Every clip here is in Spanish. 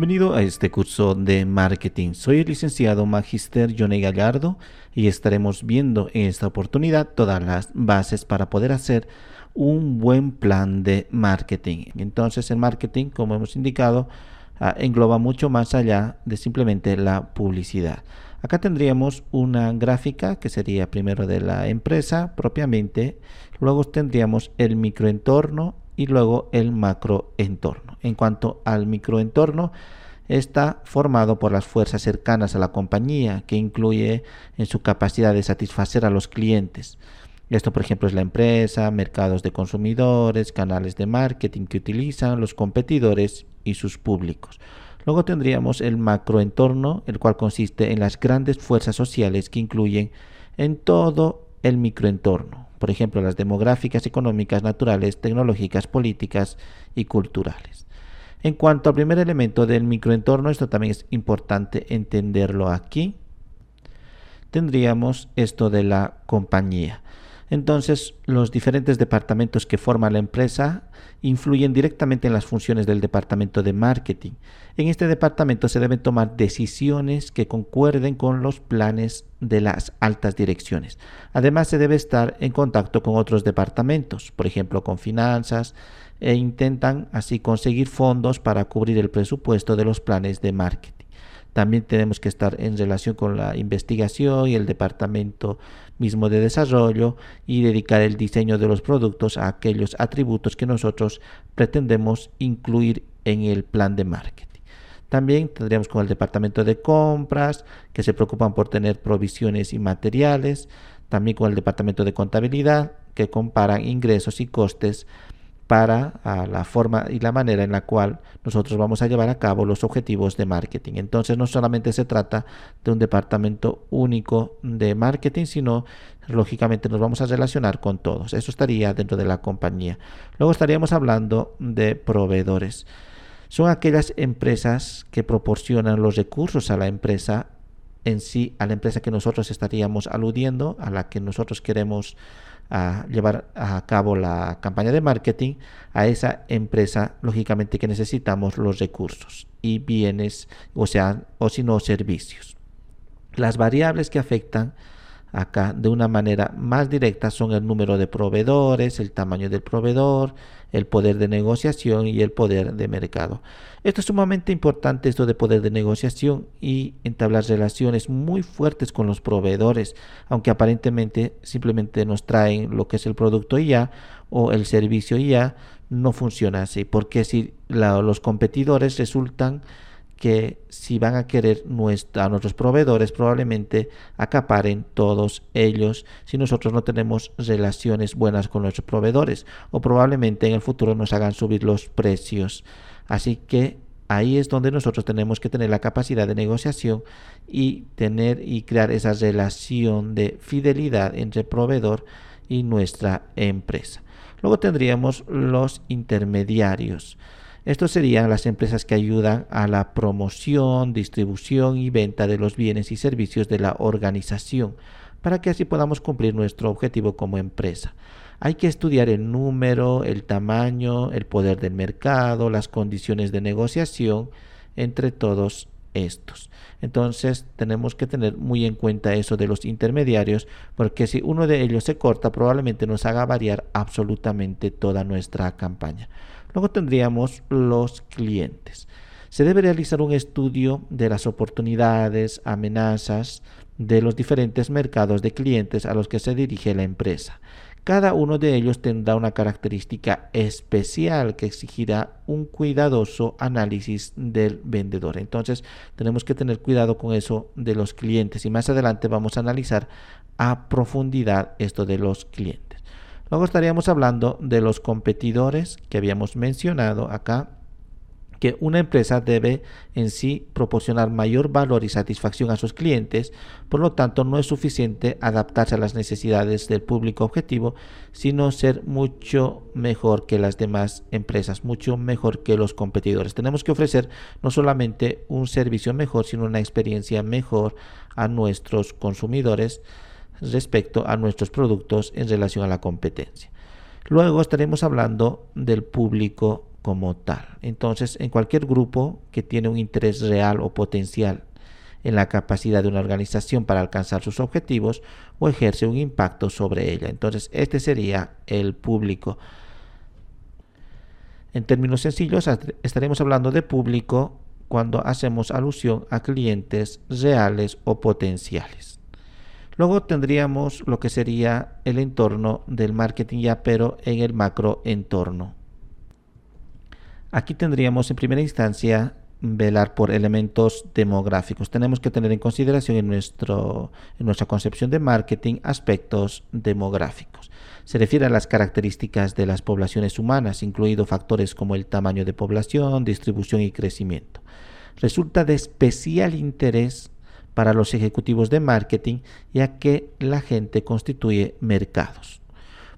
Bienvenido a este curso de marketing. Soy el licenciado Magister Johnny Gallardo y estaremos viendo en esta oportunidad todas las bases para poder hacer un buen plan de marketing. Entonces el marketing, como hemos indicado, ah, engloba mucho más allá de simplemente la publicidad. Acá tendríamos una gráfica que sería primero de la empresa propiamente, luego tendríamos el microentorno y luego el macroentorno. En cuanto al microentorno, está formado por las fuerzas cercanas a la compañía, que incluye en su capacidad de satisfacer a los clientes. Esto, por ejemplo, es la empresa, mercados de consumidores, canales de marketing que utilizan los competidores y sus públicos. Luego tendríamos el macroentorno, el cual consiste en las grandes fuerzas sociales que incluyen en todo el microentorno, por ejemplo, las demográficas, económicas, naturales, tecnológicas, políticas y culturales. En cuanto al primer elemento del microentorno, esto también es importante entenderlo aquí. Tendríamos esto de la compañía. Entonces, los diferentes departamentos que forma la empresa influyen directamente en las funciones del departamento de marketing. En este departamento se deben tomar decisiones que concuerden con los planes de las altas direcciones. Además, se debe estar en contacto con otros departamentos, por ejemplo, con finanzas, e intentan así conseguir fondos para cubrir el presupuesto de los planes de marketing. También tenemos que estar en relación con la investigación y el departamento mismo de desarrollo y dedicar el diseño de los productos a aquellos atributos que nosotros pretendemos incluir en el plan de marketing. También tendríamos con el departamento de compras, que se preocupan por tener provisiones y materiales. También con el departamento de contabilidad, que comparan ingresos y costes para la forma y la manera en la cual nosotros vamos a llevar a cabo los objetivos de marketing. Entonces no solamente se trata de un departamento único de marketing, sino lógicamente nos vamos a relacionar con todos. Eso estaría dentro de la compañía. Luego estaríamos hablando de proveedores. Son aquellas empresas que proporcionan los recursos a la empresa en sí, a la empresa que nosotros estaríamos aludiendo, a la que nosotros queremos a llevar a cabo la campaña de marketing a esa empresa, lógicamente que necesitamos los recursos y bienes, o sea, o si no servicios. Las variables que afectan acá de una manera más directa son el número de proveedores, el tamaño del proveedor, el poder de negociación y el poder de mercado. Esto es sumamente importante, esto de poder de negociación y entablar relaciones muy fuertes con los proveedores, aunque aparentemente simplemente nos traen lo que es el producto ya o el servicio ya, no funciona así, porque si los competidores resultan que si van a querer a nuestros proveedores probablemente acaparen todos ellos si nosotros no tenemos relaciones buenas con nuestros proveedores o probablemente en el futuro nos hagan subir los precios. Así que ahí es donde nosotros tenemos que tener la capacidad de negociación y tener y crear esa relación de fidelidad entre proveedor y nuestra empresa. Luego tendríamos los intermediarios. Estos serían las empresas que ayudan a la promoción, distribución y venta de los bienes y servicios de la organización, para que así podamos cumplir nuestro objetivo como empresa. Hay que estudiar el número, el tamaño, el poder del mercado, las condiciones de negociación entre todos estos. Entonces tenemos que tener muy en cuenta eso de los intermediarios porque si uno de ellos se corta probablemente nos haga variar absolutamente toda nuestra campaña. Luego tendríamos los clientes. Se debe realizar un estudio de las oportunidades, amenazas de los diferentes mercados de clientes a los que se dirige la empresa. Cada uno de ellos tendrá una característica especial que exigirá un cuidadoso análisis del vendedor. Entonces tenemos que tener cuidado con eso de los clientes y más adelante vamos a analizar a profundidad esto de los clientes. Luego estaríamos hablando de los competidores que habíamos mencionado acá, que una empresa debe en sí proporcionar mayor valor y satisfacción a sus clientes, por lo tanto no es suficiente adaptarse a las necesidades del público objetivo, sino ser mucho mejor que las demás empresas, mucho mejor que los competidores. Tenemos que ofrecer no solamente un servicio mejor, sino una experiencia mejor a nuestros consumidores respecto a nuestros productos en relación a la competencia. Luego estaremos hablando del público como tal. Entonces, en cualquier grupo que tiene un interés real o potencial en la capacidad de una organización para alcanzar sus objetivos o ejerce un impacto sobre ella. Entonces, este sería el público. En términos sencillos, estaremos hablando de público cuando hacemos alusión a clientes reales o potenciales. Luego tendríamos lo que sería el entorno del marketing ya, pero en el macro entorno. Aquí tendríamos en primera instancia velar por elementos demográficos. Tenemos que tener en consideración en, nuestro, en nuestra concepción de marketing aspectos demográficos. Se refiere a las características de las poblaciones humanas, incluidos factores como el tamaño de población, distribución y crecimiento. Resulta de especial interés para los ejecutivos de marketing ya que la gente constituye mercados.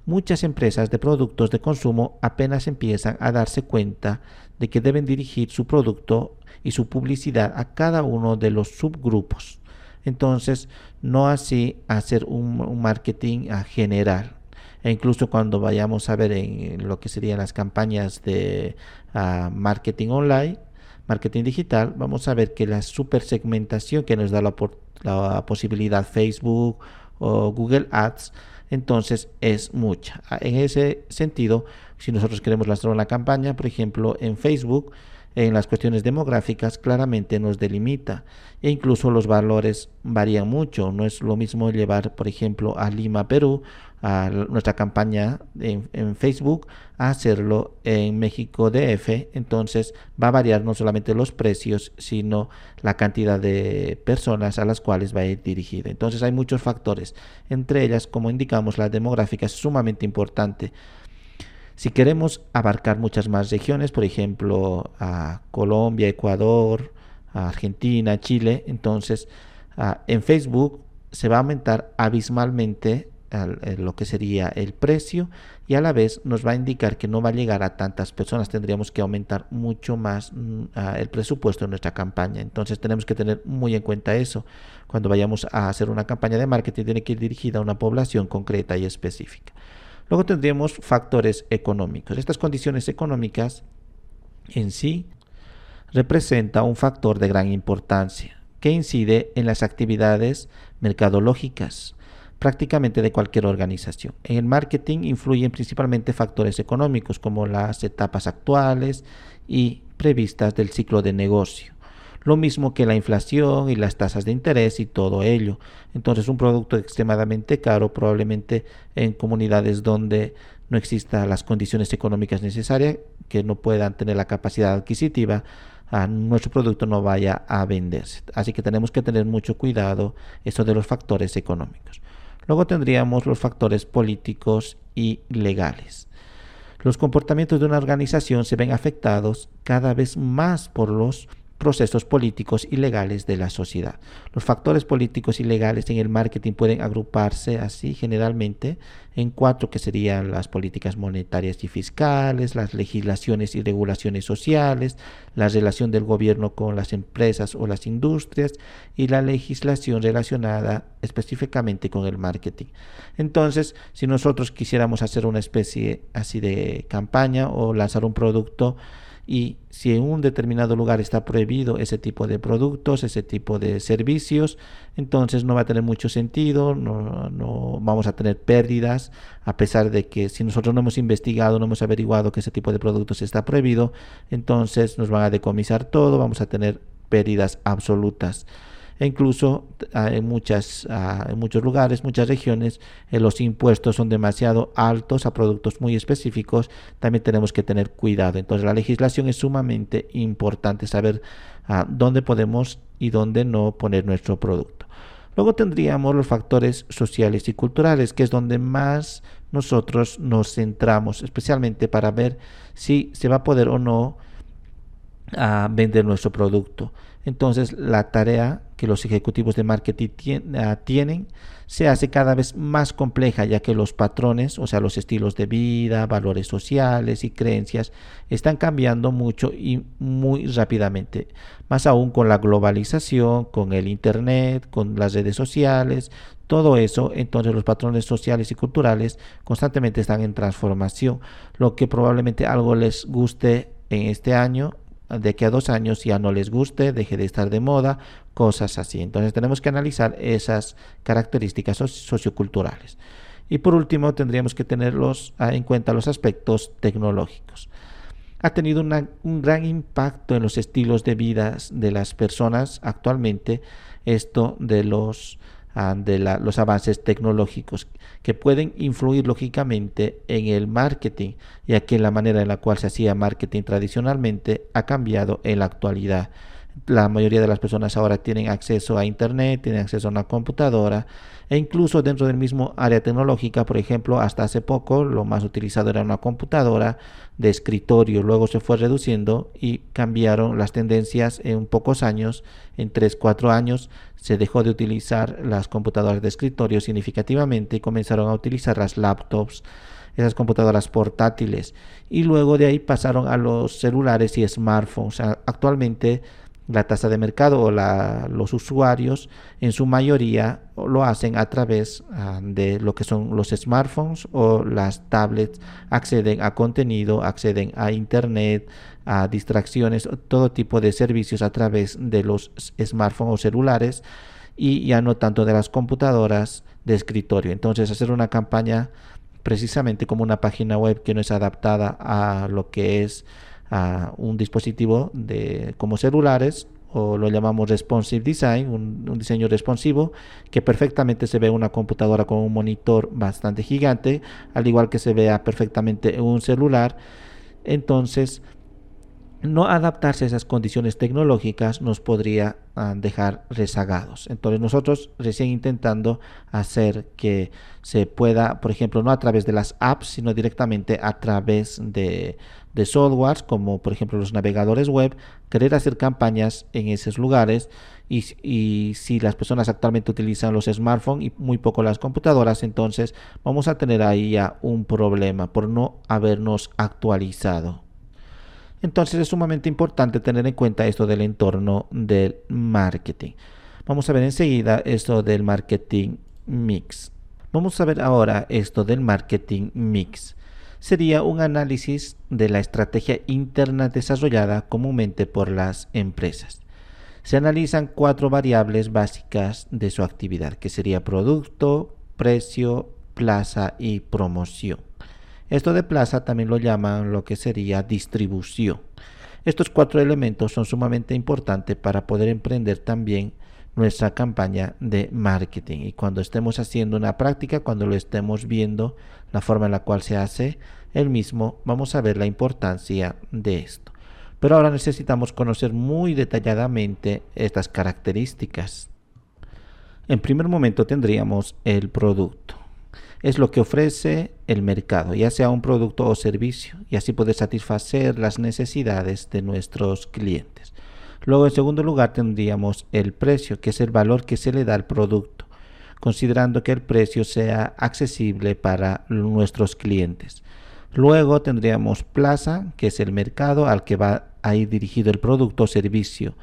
Muchas empresas de productos de consumo apenas empiezan a darse cuenta de que deben dirigir su producto y su publicidad a cada uno de los subgrupos. Entonces, no así hacer un, marketing a general. E incluso cuando vayamos a ver en lo que serían las campañas de marketing online, marketing digital, vamos a ver que la super segmentación que nos da la, la posibilidad Facebook o Google Ads, entonces es mucha. En ese sentido, si nosotros queremos lanzar una campaña, por ejemplo, en Facebook, en las cuestiones demográficas claramente nos delimita e incluso los valores varían mucho. No es lo mismo llevar, por ejemplo, a Lima, Perú, a nuestra campaña en, Facebook, a hacerlo en México DF. Entonces va a variar no solamente los precios, sino la cantidad de personas a las cuales va a ir dirigida. Entonces hay muchos factores. Entre ellas, como indicamos, la demográfica es sumamente importante si queremos abarcar muchas más regiones, por ejemplo, a Colombia, Ecuador, Argentina, Chile, entonces en Facebook se va a aumentar abismalmente lo que sería el precio y a la vez nos va a indicar que no va a llegar a tantas personas. Tendríamos que aumentar mucho más mm, el presupuesto de nuestra campaña. Entonces tenemos que tener muy en cuenta eso. Cuando vayamos a hacer una campaña de marketing tiene que ir dirigida a una población concreta y específica. Luego tendríamos factores económicos. Estas condiciones económicas en sí representa un factor de gran importancia que incide en las actividades mercadológicas prácticamente de cualquier organización. En el marketing influyen principalmente factores económicos como las etapas actuales y previstas del ciclo de negocio lo mismo que la inflación y las tasas de interés y todo ello. Entonces un producto extremadamente caro probablemente en comunidades donde no existan las condiciones económicas necesarias, que no puedan tener la capacidad adquisitiva, a nuestro producto no vaya a venderse. Así que tenemos que tener mucho cuidado eso de los factores económicos. Luego tendríamos los factores políticos y legales. Los comportamientos de una organización se ven afectados cada vez más por los procesos políticos y legales de la sociedad. Los factores políticos y legales en el marketing pueden agruparse así generalmente en cuatro que serían las políticas monetarias y fiscales, las legislaciones y regulaciones sociales, la relación del gobierno con las empresas o las industrias y la legislación relacionada específicamente con el marketing. Entonces, si nosotros quisiéramos hacer una especie así de campaña o lanzar un producto, y si en un determinado lugar está prohibido ese tipo de productos, ese tipo de servicios, entonces no va a tener mucho sentido, no, vamos a tener pérdidas, a pesar de que si nosotros no hemos investigado, no hemos averiguado que ese tipo de productos está prohibido, entonces nos van a decomisar todo, vamos a tener pérdidas absolutas e incluso ah, en, muchas, ah, en muchos lugares, muchas regiones, eh, los impuestos son demasiado altos a productos muy específicos, también tenemos que tener cuidado. Entonces la legislación es sumamente importante saber ah, dónde podemos y dónde no poner nuestro producto. Luego tendríamos los factores sociales y culturales, que es donde más nosotros nos centramos, especialmente para ver si se va a poder o no vender nuestro producto. Entonces, la tarea que los ejecutivos de marketing ah, tienen se hace cada vez más compleja, ya que los patrones, o sea, los estilos de vida, valores sociales y creencias, están cambiando mucho y muy rápidamente. Más aún con la globalización, con el Internet, con las redes sociales, todo eso, entonces los patrones sociales y culturales constantemente están en transformación, lo que probablemente algo les guste en este año de que a dos años ya no les guste, deje de estar de moda, cosas así. Entonces tenemos que analizar esas características socioculturales. Y por último, tendríamos que tener ah, en cuenta los aspectos tecnológicos. Ha tenido un gran impacto en los estilos de vida de las personas actualmente esto de los de los avances tecnológicos que pueden influir lógicamente en el marketing, ya que la manera en la cual se hacía marketing tradicionalmente ha cambiado en la actualidad. La mayoría de las personas ahora tienen acceso a Internet, tienen acceso a una computadora e incluso dentro del mismo área tecnológica, por ejemplo, hasta hace poco lo más utilizado era una computadora de escritorio, luego se fue reduciendo y cambiaron las tendencias en pocos años, en 3, 4 años se dejó de utilizar las computadoras de escritorio significativamente y comenzaron a utilizar las laptops, esas computadoras portátiles. Y luego de ahí pasaron a los celulares y smartphones. Actualmente la tasa de mercado o los usuarios en su mayoría lo hacen a través ah, de lo que son los smartphones o las tablets, acceden a contenido, acceden a internet, a distracciones, todo tipo de servicios a través de los smartphones o celulares y ya no tanto de las computadoras de escritorio. Entonces hacer una campaña precisamente como una página web que no es adaptada a lo que es a un dispositivo de, como celulares o lo llamamos responsive design, un, diseño responsivo que perfectamente se ve una computadora con un monitor bastante gigante, al igual que se vea perfectamente en un celular. Entonces, no adaptarse a esas condiciones tecnológicas nos podría ah, dejar rezagados. Entonces nosotros recién intentando hacer que se pueda, por ejemplo, no a través de las apps, sino directamente a través de, de softwares como por ejemplo los navegadores web, querer hacer campañas en esos lugares y, y, si las personas actualmente utilizan los smartphones y muy poco las computadoras, entonces vamos a tener ahí ya un problema por no habernos actualizado. Entonces es sumamente importante tener en cuenta esto del entorno del marketing. Vamos a ver enseguida esto del marketing mix. Vamos a ver ahora esto del marketing mix sería un análisis de la estrategia interna desarrollada comúnmente por las empresas. Se analizan cuatro variables básicas de su actividad, que sería producto, precio, plaza y promoción. Esto de plaza también lo llaman lo que sería distribución. Estos cuatro elementos son sumamente importantes para poder emprender también nuestra campaña de marketing. Y cuando estemos haciendo una práctica, cuando lo estemos viendo, la forma en la cual se hace el mismo, vamos a ver la importancia de esto. Pero ahora necesitamos conocer muy detalladamente estas características. En primer momento tendríamos el producto. Es lo que ofrece el mercado, ya sea un producto o servicio, y así puede satisfacer las necesidades de nuestros clientes. Luego, en segundo lugar, tendríamos el precio, que es el valor que se le da al producto, considerando que el precio sea accesible para nuestros clientes. Luego tendríamos plaza, que es el mercado al que va a ir dirigido el producto o servicio,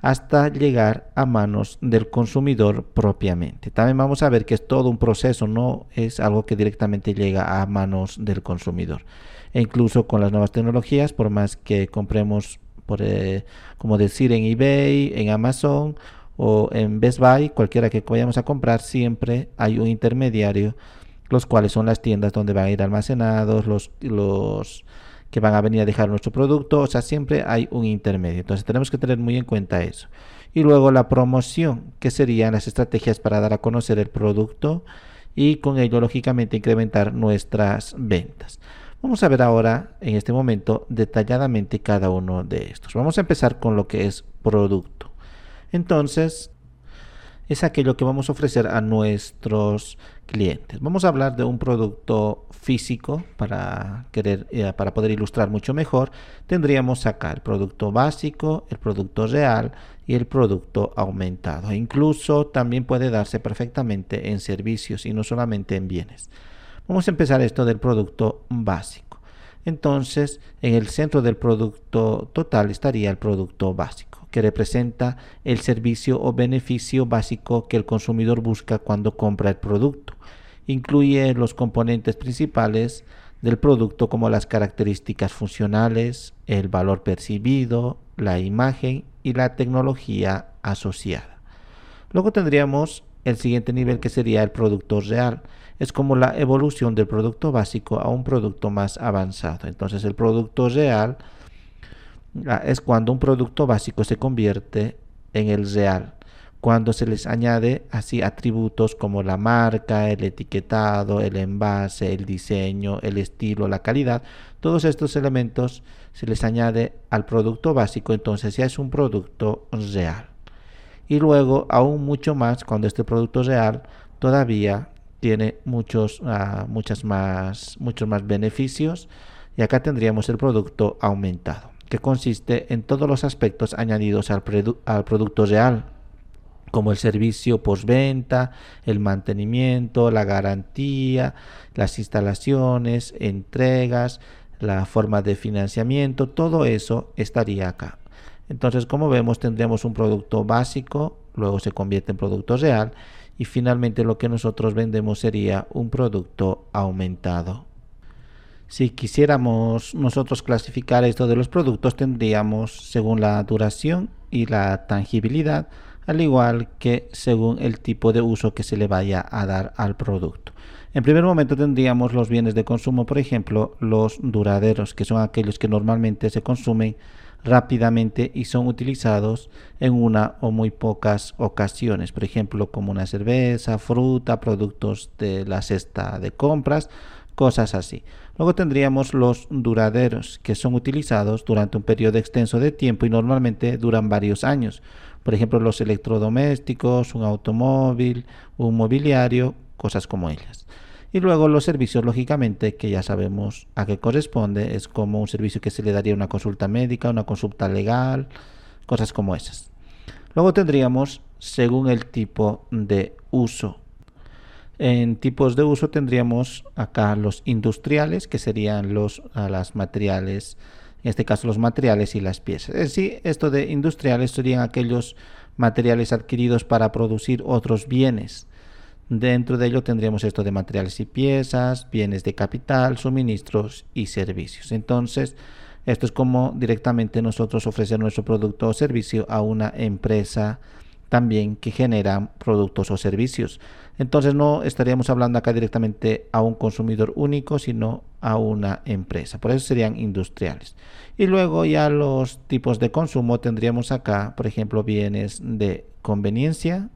hasta llegar a manos del consumidor propiamente. También vamos a ver que es todo un proceso, no es algo que directamente llega a manos del consumidor. E incluso con las nuevas tecnologías, por más que compremos por, eh, como decir, en eBay, en Amazon o en Best Buy, cualquiera que vayamos a comprar, siempre hay un intermediario, los cuales son las tiendas donde van a ir almacenados, los, los que van a venir a dejar nuestro producto, o sea, siempre hay un intermedio. Entonces tenemos que tener muy en cuenta eso. Y luego la promoción, que serían las estrategias para dar a conocer el producto y con ello, lógicamente, incrementar nuestras ventas. Vamos a ver ahora, en este momento, detalladamente cada uno de estos. Vamos a empezar con lo que es producto. Entonces, es aquello que vamos a ofrecer a nuestros clientes. Vamos a hablar de un producto físico para, querer, eh, para poder ilustrar mucho mejor. Tendríamos acá el producto básico, el producto real y el producto aumentado. E incluso también puede darse perfectamente en servicios y no solamente en bienes. Vamos a empezar esto del producto básico. Entonces, en el centro del producto total estaría el producto básico que representa el servicio o beneficio básico que el consumidor busca cuando compra el producto. Incluye los componentes principales del producto como las características funcionales, el valor percibido, la imagen y la tecnología asociada. Luego tendríamos el siguiente nivel que sería el producto real. Es como la evolución del producto básico a un producto más avanzado. Entonces el producto real Ah, es cuando un producto básico se convierte en el real, cuando se les añade así atributos como la marca, el etiquetado, el envase, el diseño, el estilo, la calidad, todos estos elementos se les añade al producto básico, entonces ya es un producto real. Y luego, aún mucho más, cuando este producto real todavía tiene muchos, uh, muchas más, muchos más beneficios, y acá tendríamos el producto aumentado que consiste en todos los aspectos añadidos al, producto real, como el servicio postventa, el mantenimiento, la garantía, las instalaciones, entregas, la forma de financiamiento, todo eso estaría acá. Entonces, como vemos, tendremos un producto básico, luego se convierte en producto real y finalmente lo que nosotros vendemos sería un producto aumentado. Si quisiéramos nosotros clasificar esto de los productos, tendríamos según la duración y la tangibilidad, al igual que según el tipo de uso que se le vaya a dar al producto. En primer momento tendríamos los bienes de consumo, por ejemplo, los duraderos, que son aquellos que normalmente se consumen rápidamente y son utilizados en una o muy pocas ocasiones, por ejemplo, como una cerveza, fruta, productos de la cesta de compras, cosas así. Luego tendríamos los duraderos, que son utilizados durante un periodo extenso de tiempo y normalmente duran varios años. Por ejemplo, los electrodomésticos, un automóvil, un mobiliario, cosas como ellas. Y luego los servicios, lógicamente, que ya sabemos a qué corresponde, es como un servicio que se le daría una consulta médica, una consulta legal, cosas como esas. Luego tendríamos, según el tipo de uso en tipos de uso tendríamos acá los industriales, que serían los las materiales, en este caso los materiales y las piezas. Es decir, esto de industriales serían aquellos materiales adquiridos para producir otros bienes. Dentro de ello tendríamos esto de materiales y piezas, bienes de capital, suministros y servicios. Entonces, esto es como directamente nosotros ofrecer nuestro producto o servicio a una empresa también que generan productos o servicios. Entonces no estaríamos hablando acá directamente a un consumidor único, sino a una empresa. Por eso serían industriales. Y luego ya los tipos de consumo tendríamos acá, por ejemplo, bienes de conveniencia,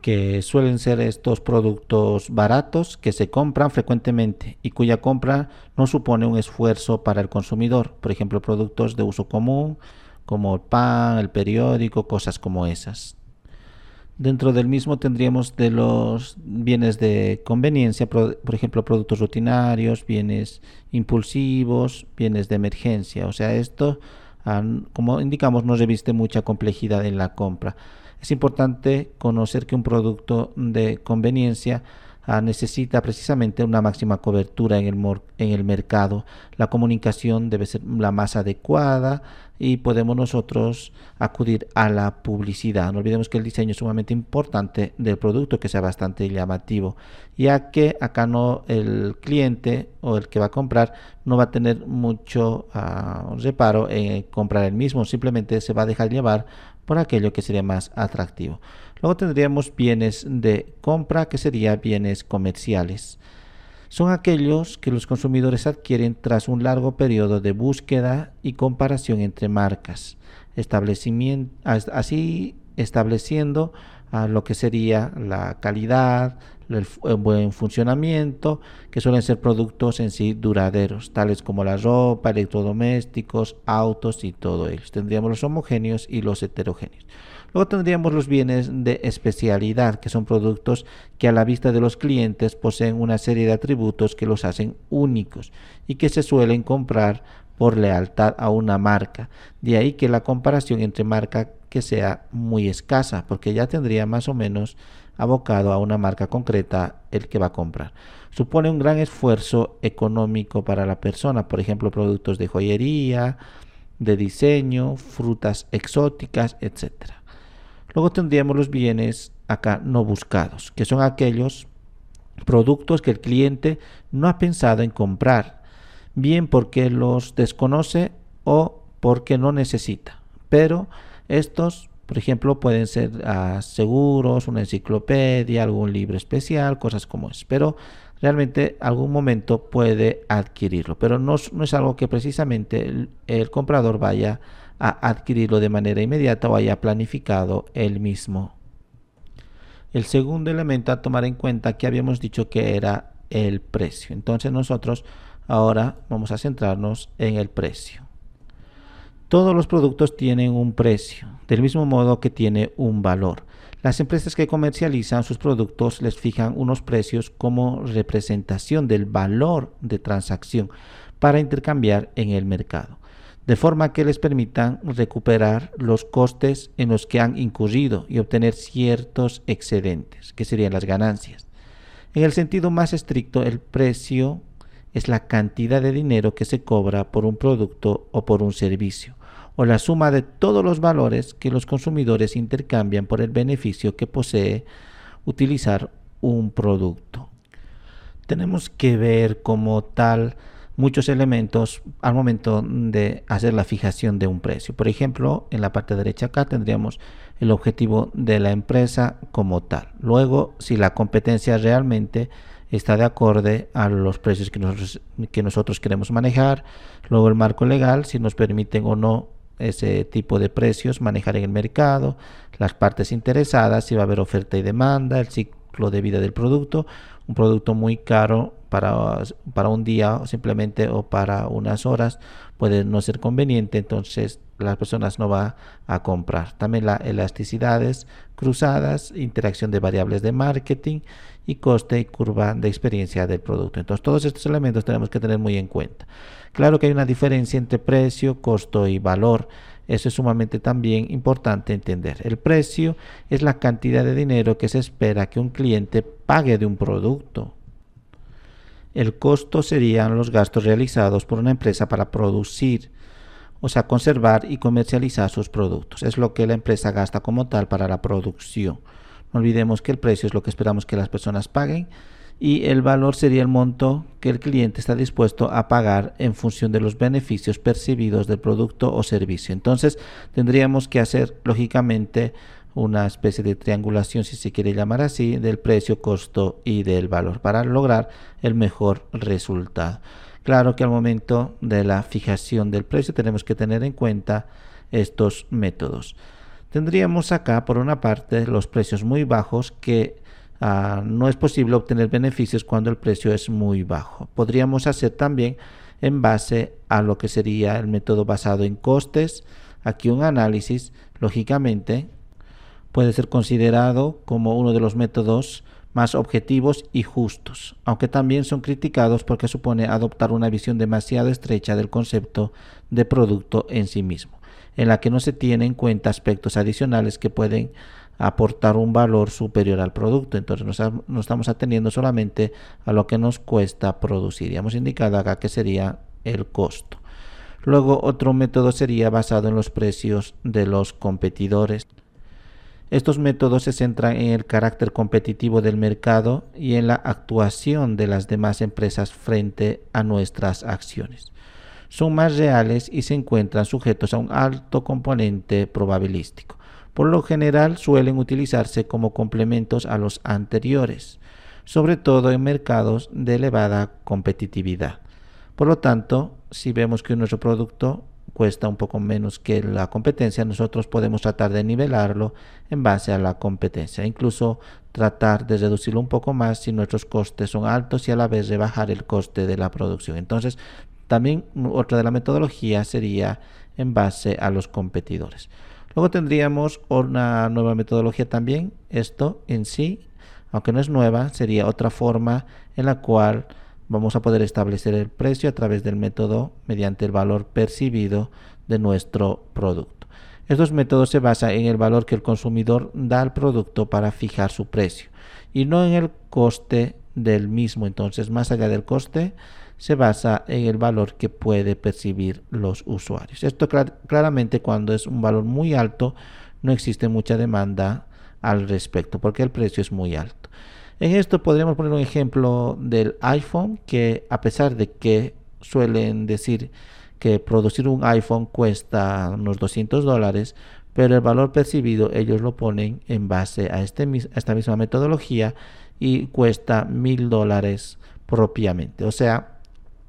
que suelen ser estos productos baratos que se compran frecuentemente y cuya compra no supone un esfuerzo para el consumidor. Por ejemplo, productos de uso común como el pan, el periódico, cosas como esas. Dentro del mismo tendríamos de los bienes de conveniencia, por, ejemplo, productos rutinarios, bienes impulsivos, bienes de emergencia. O sea, esto, como indicamos, no reviste mucha complejidad en la compra. Es importante conocer que un producto de conveniencia Ah, necesita precisamente una máxima cobertura en el, mercado. La comunicación debe ser la más adecuada y podemos nosotros acudir a la publicidad. No olvidemos que el diseño es sumamente importante del producto, que sea bastante llamativo, ya que acá no el cliente o el que va a comprar no va a tener mucho uh, reparo en comprar el mismo, simplemente se va a dejar llevar por aquello que sería más atractivo. Luego tendríamos bienes de compra, que serían bienes comerciales. Son aquellos que los consumidores adquieren tras un largo periodo de búsqueda y comparación entre marcas, así estableciendo a lo que sería la calidad, el, buen funcionamiento, que suelen ser productos en sí duraderos, tales como la ropa, electrodomésticos, autos y todo ello. Tendríamos los homogéneos y los heterogéneos. Luego tendríamos los bienes de especialidad, que son productos que a la vista de los clientes poseen una serie de atributos que los hacen únicos y que se suelen comprar por lealtad a una marca. De ahí que la comparación entre marca que sea muy escasa, porque ya tendría más o menos abocado a una marca concreta el que va a comprar. Supone un gran esfuerzo económico para la persona, por ejemplo, productos de joyería, de diseño, frutas exóticas, etc. Luego tendríamos los bienes acá no buscados, que son aquellos productos que el cliente no ha pensado en comprar, bien porque los desconoce o porque no necesita. Pero estos por ejemplo, pueden ser ah, seguros, una enciclopedia, algún libro especial, cosas como es. Pero realmente algún momento puede adquirirlo. Pero no, es algo que precisamente el, comprador vaya a adquirirlo de manera inmediata o haya planificado él mismo. El segundo elemento a tomar en cuenta que habíamos dicho que era el precio. Entonces nosotros ahora vamos a centrarnos en el precio. Todos los productos tienen un precio, del mismo modo que tiene un valor. Las empresas que comercializan sus productos les fijan unos precios como representación del valor de transacción para intercambiar en el mercado, de forma que les permitan recuperar los costes en los que han incurrido y obtener ciertos excedentes, que serían las ganancias. En el sentido más estricto, el precio es la cantidad de dinero que se cobra por un producto o por un servicio o la suma de todos los valores que los consumidores intercambian por el beneficio que posee utilizar un producto. Tenemos que ver como tal muchos elementos al momento de hacer la fijación de un precio. Por ejemplo, en la parte derecha acá tendríamos el objetivo de la empresa como tal. Luego, si la competencia realmente está de acorde a los precios que nosotros, que nosotros queremos manejar. Luego el marco legal, si nos permiten o no ese tipo de precios, manejar en el mercado, las partes interesadas, si va a haber oferta y demanda, el ciclo de vida del producto, un producto muy caro para, para un día simplemente o para unas horas puede no ser conveniente, entonces las personas no van a comprar. También las elasticidades cruzadas, interacción de variables de marketing y coste y curva de experiencia del producto. Entonces todos estos elementos tenemos que tener muy en cuenta. Claro que hay una diferencia entre precio, costo y valor. Eso es sumamente también importante entender. El precio es la cantidad de dinero que se espera que un cliente pague de un producto. El costo serían los gastos realizados por una empresa para producir, o sea, conservar y comercializar sus productos. Es lo que la empresa gasta como tal para la producción. No olvidemos que el precio es lo que esperamos que las personas paguen y el valor sería el monto que el cliente está dispuesto a pagar en función de los beneficios percibidos del producto o servicio. Entonces tendríamos que hacer lógicamente una especie de triangulación, si se quiere llamar así, del precio, costo y del valor para lograr el mejor resultado. Claro que al momento de la fijación del precio tenemos que tener en cuenta estos métodos. Tendríamos acá por una parte los precios muy bajos que Ah, no es posible obtener beneficios cuando el precio es muy bajo. Podríamos hacer también en base a lo que sería el método basado en costes. Aquí un análisis, lógicamente, puede ser considerado como uno de los métodos más objetivos y justos, aunque también son criticados porque supone adoptar una visión demasiado estrecha del concepto de producto en sí mismo, en la que no se tienen en cuenta aspectos adicionales que pueden aportar un valor superior al producto. Entonces no, estamos atendiendo solamente a lo que nos cuesta producir. Ya hemos indicado acá que sería el costo. Luego otro método sería basado en los precios de los competidores. Estos métodos se centran en el carácter competitivo del mercado y en la actuación de las demás empresas frente a nuestras acciones. Son más reales y se encuentran sujetos a un alto componente probabilístico. Por lo general suelen utilizarse como complementos a los anteriores, sobre todo en mercados de elevada competitividad. Por lo tanto, si vemos que nuestro producto cuesta un poco menos que la competencia, nosotros podemos tratar de nivelarlo en base a la competencia, incluso tratar de reducirlo un poco más si nuestros costes son altos y a la vez rebajar el coste de la producción. Entonces, también otra de la metodología sería en base a los competidores. Luego tendríamos una nueva metodología también. Esto en sí, aunque no es nueva, sería otra forma en la cual vamos a poder establecer el precio a través del método mediante el valor percibido de nuestro producto. Estos métodos se basan en el valor que el consumidor da al producto para fijar su precio y no en el coste del mismo. Entonces, más allá del coste, se basa en el valor que puede percibir los usuarios. Esto claramente cuando es un valor muy alto, no existe mucha demanda al respecto porque el precio es muy alto. En esto podríamos poner un ejemplo del iPhone que a pesar de que suelen decir que producir un iPhone cuesta unos 200 dólares, pero el valor percibido ellos lo ponen en base a, este, a esta misma metodología y cuesta mil dólares propiamente. O sea,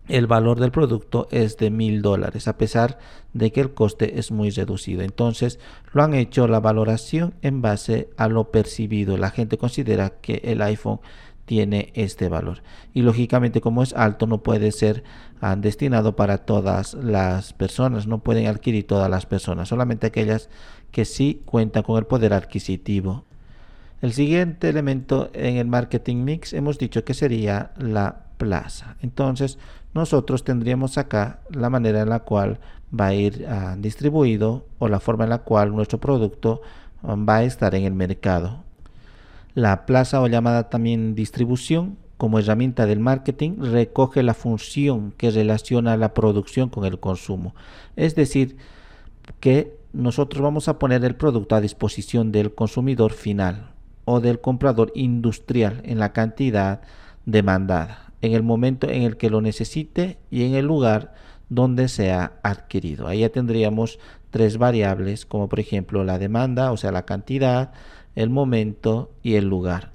el valor del producto es de mil dólares, a pesar de que el coste es muy reducido. Entonces, lo han hecho la valoración en base a lo percibido. La gente considera que el iPhone tiene este valor. Y lógicamente, como es alto, no puede ser ah, destinado para todas las personas. No pueden adquirir todas las personas, solamente aquellas que sí cuentan con el poder adquisitivo. El siguiente elemento en el marketing mix hemos dicho que sería la plaza. Entonces, nosotros tendríamos acá la manera en la cual va a ir ah, distribuido o la forma en la cual nuestro producto um, va a estar en el mercado. La plaza o llamada también distribución como herramienta del marketing recoge la función que relaciona la producción con el consumo. Es decir, que nosotros vamos a poner el producto a disposición del consumidor final o del comprador industrial en la cantidad demandada en el momento en el que lo necesite y en el lugar donde sea adquirido. Ahí ya tendríamos tres variables como por ejemplo la demanda, o sea la cantidad, el momento y el lugar.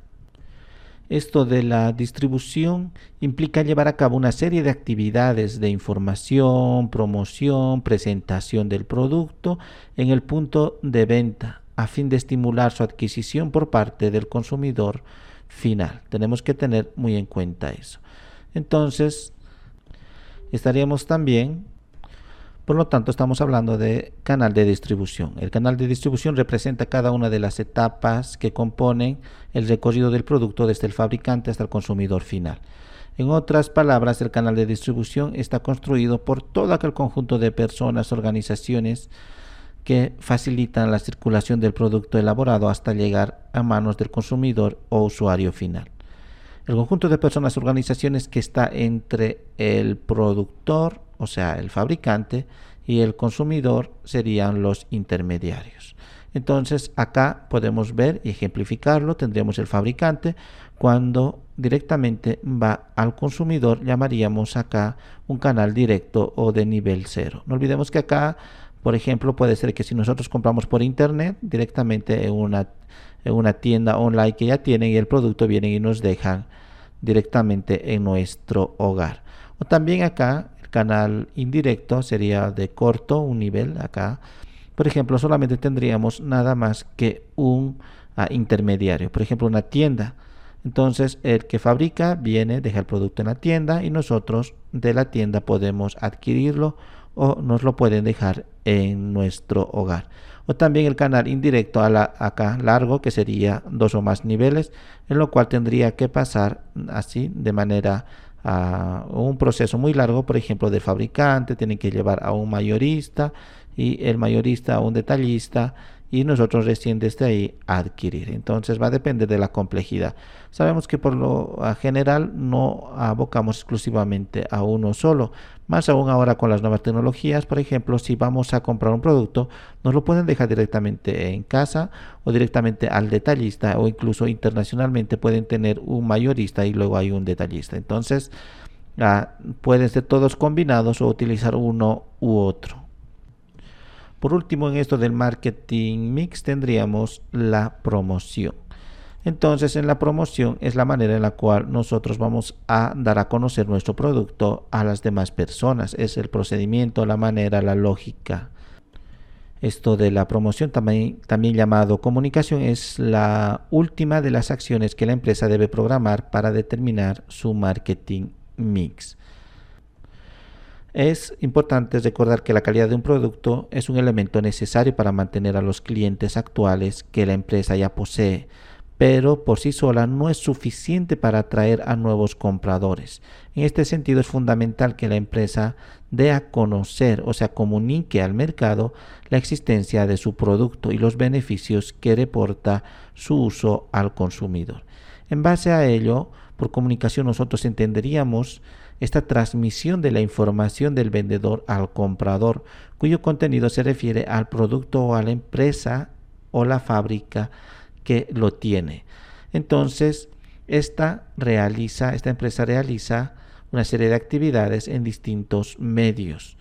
Esto de la distribución implica llevar a cabo una serie de actividades de información, promoción, presentación del producto en el punto de venta a fin de estimular su adquisición por parte del consumidor final. Tenemos que tener muy en cuenta eso. Entonces, estaríamos también, por lo tanto, estamos hablando de canal de distribución. El canal de distribución representa cada una de las etapas que componen el recorrido del producto desde el fabricante hasta el consumidor final. En otras palabras, el canal de distribución está construido por todo aquel conjunto de personas, organizaciones, que facilitan la circulación del producto elaborado hasta llegar a manos del consumidor o usuario final. El conjunto de personas, organizaciones que está entre el productor, o sea, el fabricante, y el consumidor serían los intermediarios. Entonces acá podemos ver y ejemplificarlo. Tendríamos el fabricante. Cuando directamente va al consumidor, llamaríamos acá un canal directo o de nivel cero. No olvidemos que acá por ejemplo, puede ser que si nosotros compramos por internet directamente en una, en una tienda online que ya tienen y el producto viene y nos dejan directamente en nuestro hogar. O también acá el canal indirecto sería de corto, un nivel acá. Por ejemplo, solamente tendríamos nada más que un ah, intermediario. Por ejemplo, una tienda. Entonces, el que fabrica viene, deja el producto en la tienda y nosotros de la tienda podemos adquirirlo o nos lo pueden dejar en nuestro hogar. O también el canal indirecto a la, acá largo, que sería dos o más niveles, en lo cual tendría que pasar así de manera a un proceso muy largo, por ejemplo, del fabricante, tiene que llevar a un mayorista y el mayorista a un detallista y nosotros recién desde ahí adquirir. Entonces va a depender de la complejidad. Sabemos que por lo general no abocamos exclusivamente a uno solo, más aún ahora con las nuevas tecnologías, por ejemplo, si vamos a comprar un producto, nos lo pueden dejar directamente en casa o directamente al detallista o incluso internacionalmente pueden tener un mayorista y luego hay un detallista. Entonces, ah, pueden ser todos combinados o utilizar uno u otro. Por último, en esto del marketing mix tendríamos la promoción. Entonces, en la promoción es la manera en la cual nosotros vamos a dar a conocer nuestro producto a las demás personas. Es el procedimiento, la manera, la lógica. Esto de la promoción, también, también llamado comunicación, es la última de las acciones que la empresa debe programar para determinar su marketing mix. Es importante recordar que la calidad de un producto es un elemento necesario para mantener a los clientes actuales que la empresa ya posee, pero por sí sola no es suficiente para atraer a nuevos compradores. En este sentido es fundamental que la empresa dé a conocer, o sea, comunique al mercado la existencia de su producto y los beneficios que reporta su uso al consumidor. En base a ello, por comunicación nosotros entenderíamos esta transmisión de la información del vendedor al comprador, cuyo contenido se refiere al producto o a la empresa o la fábrica que lo tiene. Entonces, esta realiza, esta empresa realiza una serie de actividades en distintos medios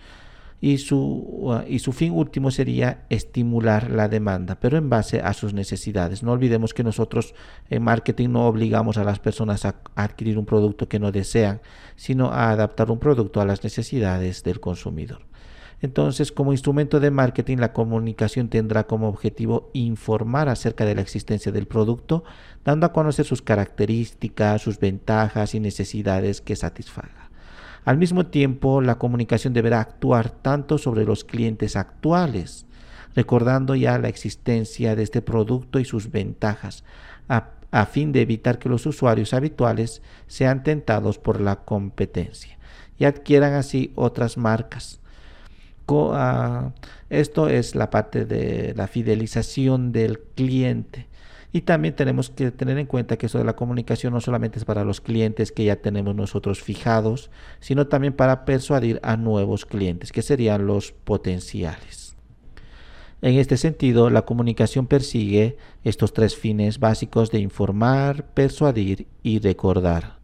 y su, uh, y su fin último sería estimular la demanda, pero en base a sus necesidades. No olvidemos que nosotros en marketing no obligamos a las personas a, adquirir un producto que no desean, sino a adaptar un producto a las necesidades del consumidor. Entonces, como instrumento de marketing, la comunicación tendrá como objetivo informar acerca de la existencia del producto, dando a conocer sus características, sus ventajas y necesidades que satisfaga. Al mismo tiempo, la comunicación deberá actuar tanto sobre los clientes actuales, recordando ya la existencia de este producto y sus ventajas, a, fin de evitar que los usuarios habituales sean tentados por la competencia y adquieran así otras marcas. Ah, esto es la parte de la fidelización del cliente. Y también tenemos que tener en cuenta que eso de la comunicación no solamente es para los clientes que ya tenemos nosotros fijados, sino también para persuadir a nuevos clientes, que serían los potenciales. En este sentido, la comunicación persigue estos tres fines básicos de informar, persuadir y recordar.